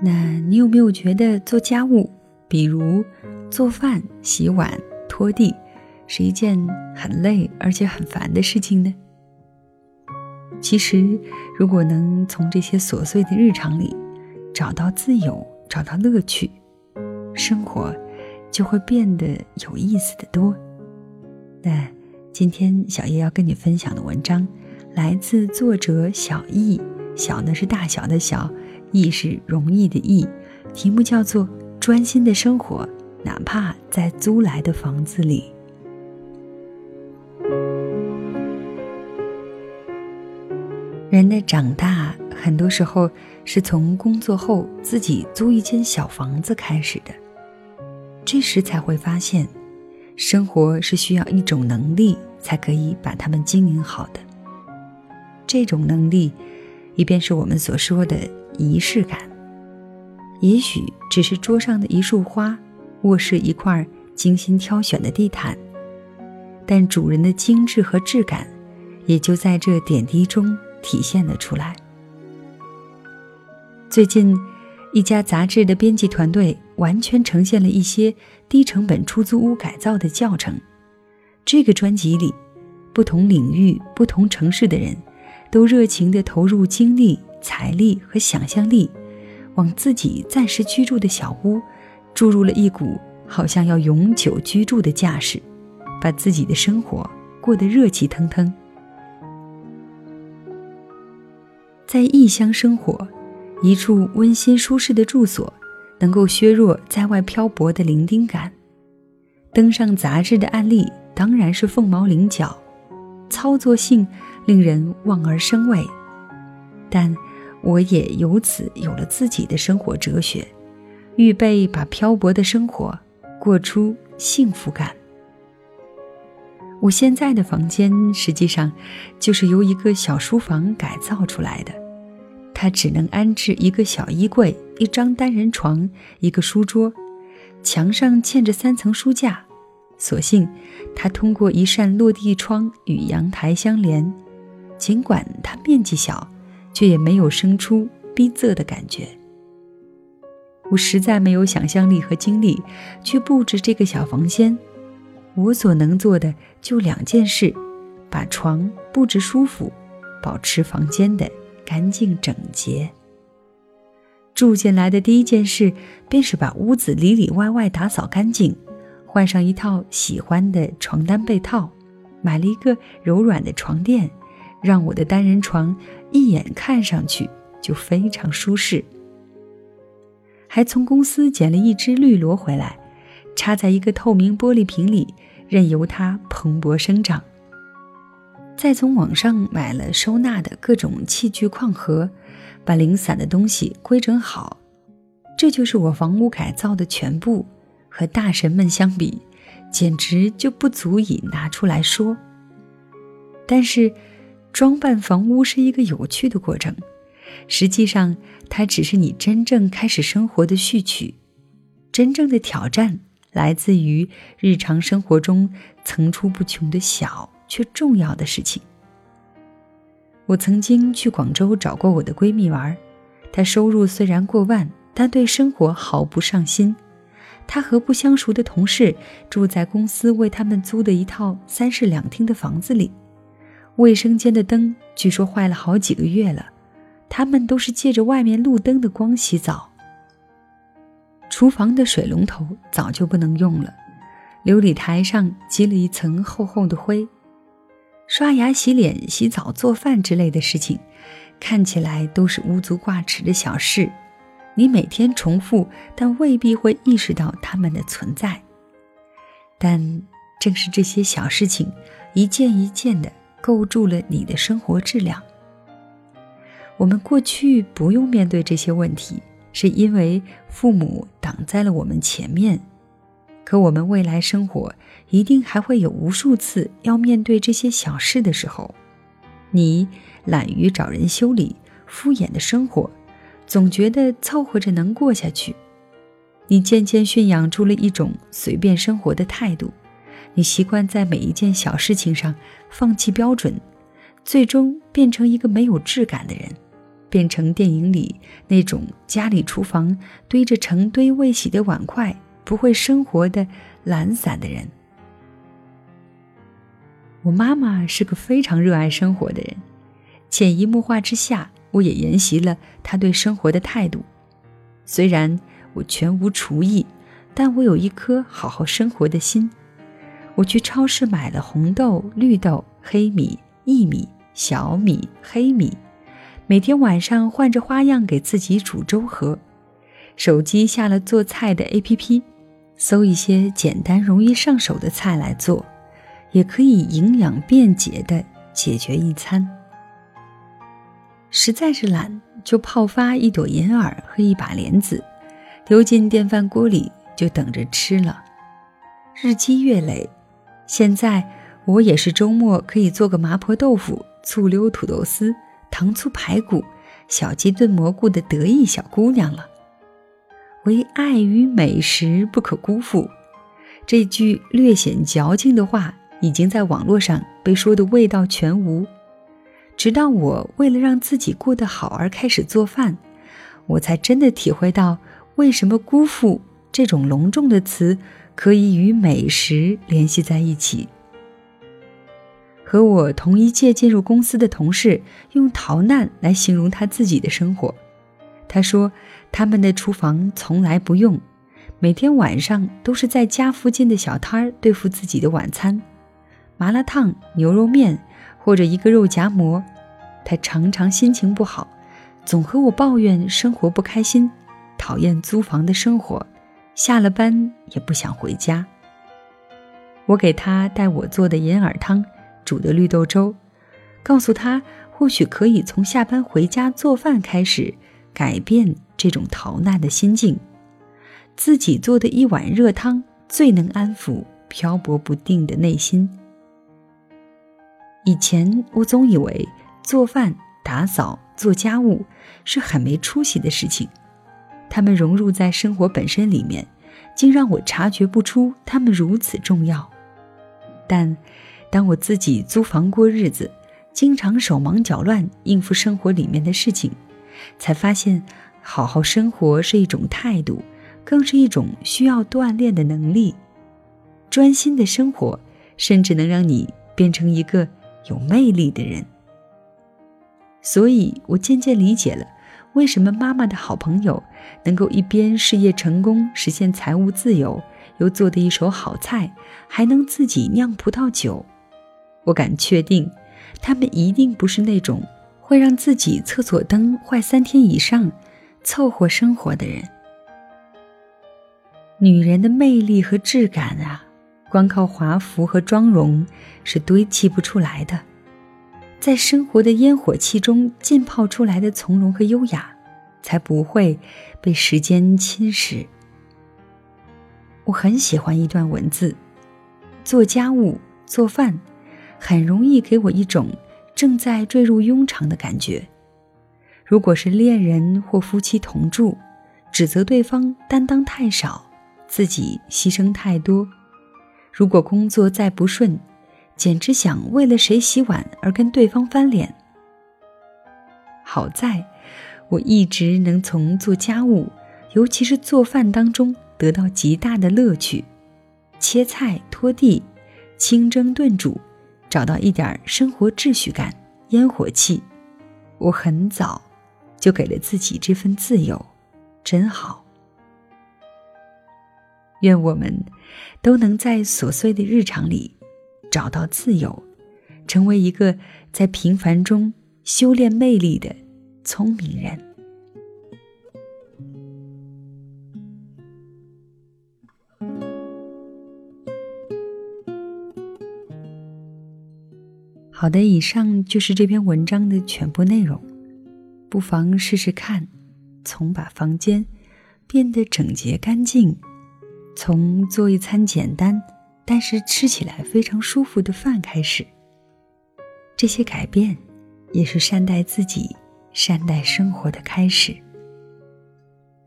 那你有没有觉得做家务，比如做饭、洗碗、拖地，是一件很累而且很烦的事情呢？其实，如果能从这些琐碎的日常里找到自由、找到乐趣，生活就会变得有意思的多。那今天小叶要跟你分享的文章，来自作者小易，小呢是大小的小，易是容易的易，题目叫做《专心的生活》，哪怕在租来的房子里。人的长大，很多时候是从工作后自己租一间小房子开始的。这时才会发现，生活是需要一种能力才可以把它们经营好的。这种能力，一便是我们所说的仪式感。也许只是桌上的一束花，卧室一块精心挑选的地毯，但主人的精致和质感，也就在这点滴中。体现了出来。最近，一家杂志的编辑团队完全呈现了一些低成本出租屋改造的教程。这个专辑里，不同领域、不同城市的人，都热情地投入精力、财力和想象力，往自己暂时居住的小屋注入了一股好像要永久居住的架势，把自己的生活过得热气腾腾。在异乡生活，一处温馨舒适的住所，能够削弱在外漂泊的伶仃感。登上杂志的案例当然是凤毛麟角，操作性令人望而生畏。但我也由此有了自己的生活哲学，预备把漂泊的生活过出幸福感。我现在的房间实际上就是由一个小书房改造出来的，它只能安置一个小衣柜、一张单人床、一个书桌，墙上嵌着三层书架。所幸它通过一扇落地窗与阳台相连，尽管它面积小，却也没有生出逼仄的感觉。我实在没有想象力和精力去布置这个小房间。我所能做的就两件事：把床布置舒服，保持房间的干净整洁。住进来的第一件事，便是把屋子里里外外打扫干净，换上一套喜欢的床单被套，买了一个柔软的床垫，让我的单人床一眼看上去就非常舒适。还从公司捡了一只绿萝回来，插在一个透明玻璃瓶里。任由它蓬勃生长。再从网上买了收纳的各种器具矿盒，把零散的东西规整好。这就是我房屋改造的全部，和大神们相比，简直就不足以拿出来说。但是，装扮房屋是一个有趣的过程，实际上它只是你真正开始生活的序曲，真正的挑战。来自于日常生活中层出不穷的小却重要的事情。我曾经去广州找过我的闺蜜玩，她收入虽然过万，但对生活毫不上心。她和不相熟的同事住在公司为他们租的一套三室两厅的房子里，卫生间的灯据说坏了好几个月了，他们都是借着外面路灯的光洗澡。厨房的水龙头早就不能用了，琉璃台上积了一层厚厚的灰。刷牙、洗脸、洗澡、做饭之类的事情，看起来都是无足挂齿的小事，你每天重复，但未必会意识到它们的存在。但正是这些小事情，一件一件的构筑了你的生活质量。我们过去不用面对这些问题，是因为父母挡在了我们前面。可我们未来生活一定还会有无数次要面对这些小事的时候。你懒于找人修理，敷衍的生活，总觉得凑合着能过下去。你渐渐驯养出了一种随便生活的态度，你习惯在每一件小事情上放弃标准，最终变成一个没有质感的人。变成电影里那种家里厨房堆着成堆未洗的碗筷、不会生活的懒散的人。我妈妈是个非常热爱生活的人，潜移默化之下，我也沿袭了她对生活的态度。虽然我全无厨艺，但我有一颗好好生活的心。我去超市买了红豆、绿豆、黑米、薏米、小米、黑米。每天晚上换着花样给自己煮粥喝，手机下了做菜的 APP，搜一些简单容易上手的菜来做，也可以营养便捷的解决一餐。实在是懒，就泡发一朵银耳和一把莲子，丢进电饭锅里就等着吃了。日积月累，现在我也是周末可以做个麻婆豆腐、醋溜土豆丝。糖醋排骨、小鸡炖蘑菇的得意小姑娘了。唯爱与美食不可辜负，这句略显矫情的话，已经在网络上被说的味道全无。直到我为了让自己过得好而开始做饭，我才真的体会到为什么“辜负”这种隆重的词可以与美食联系在一起。和我同一届进入公司的同事用“逃难”来形容他自己的生活。他说，他们的厨房从来不用，每天晚上都是在家附近的小摊儿对付自己的晚餐：麻辣烫、牛肉面或者一个肉夹馍。他常常心情不好，总和我抱怨生活不开心，讨厌租房的生活，下了班也不想回家。我给他带我做的银耳汤。煮的绿豆粥，告诉他或许可以从下班回家做饭开始，改变这种逃难的心境。自己做的一碗热汤，最能安抚漂泊不定的内心。以前我总以为做饭、打扫、做家务是很没出息的事情，他们融入在生活本身里面，竟让我察觉不出他们如此重要。但。当我自己租房过日子，经常手忙脚乱应付生活里面的事情，才发现，好好生活是一种态度，更是一种需要锻炼的能力。专心的生活，甚至能让你变成一个有魅力的人。所以我渐渐理解了，为什么妈妈的好朋友能够一边事业成功，实现财务自由，又做的一手好菜，还能自己酿葡萄酒。我敢确定，他们一定不是那种会让自己厕所灯坏三天以上凑合生活的人。女人的魅力和质感啊，光靠华服和妆容是堆砌不出来的。在生活的烟火气中浸泡出来的从容和优雅，才不会被时间侵蚀。我很喜欢一段文字：做家务、做饭。很容易给我一种正在坠入庸常的感觉。如果是恋人或夫妻同住，指责对方担当太少，自己牺牲太多；如果工作再不顺，简直想为了谁洗碗而跟对方翻脸。好在，我一直能从做家务，尤其是做饭当中得到极大的乐趣，切菜、拖地、清蒸炖煮。找到一点生活秩序感、烟火气，我很早就给了自己这份自由，真好。愿我们都能在琐碎的日常里找到自由，成为一个在平凡中修炼魅力的聪明人。好的，以上就是这篇文章的全部内容。不妨试试看，从把房间变得整洁干净，从做一餐简单但是吃起来非常舒服的饭开始。这些改变，也是善待自己、善待生活的开始。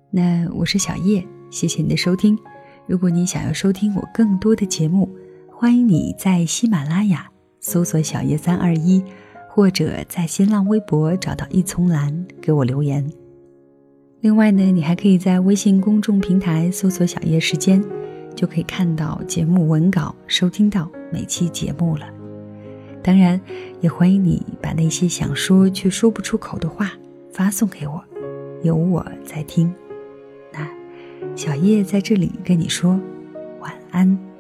那我是小叶，谢谢你的收听。如果你想要收听我更多的节目，欢迎你在喜马拉雅搜索“小叶三二一”，或者在新浪微博找到一丛蓝给我留言。另外呢，你还可以在微信公众平台搜索“小叶时间”，就可以看到节目文稿，收听到每期节目了。当然，也欢迎你把那些想说却说不出口的话发送给我，有我在听。那小叶在这里跟你说晚安。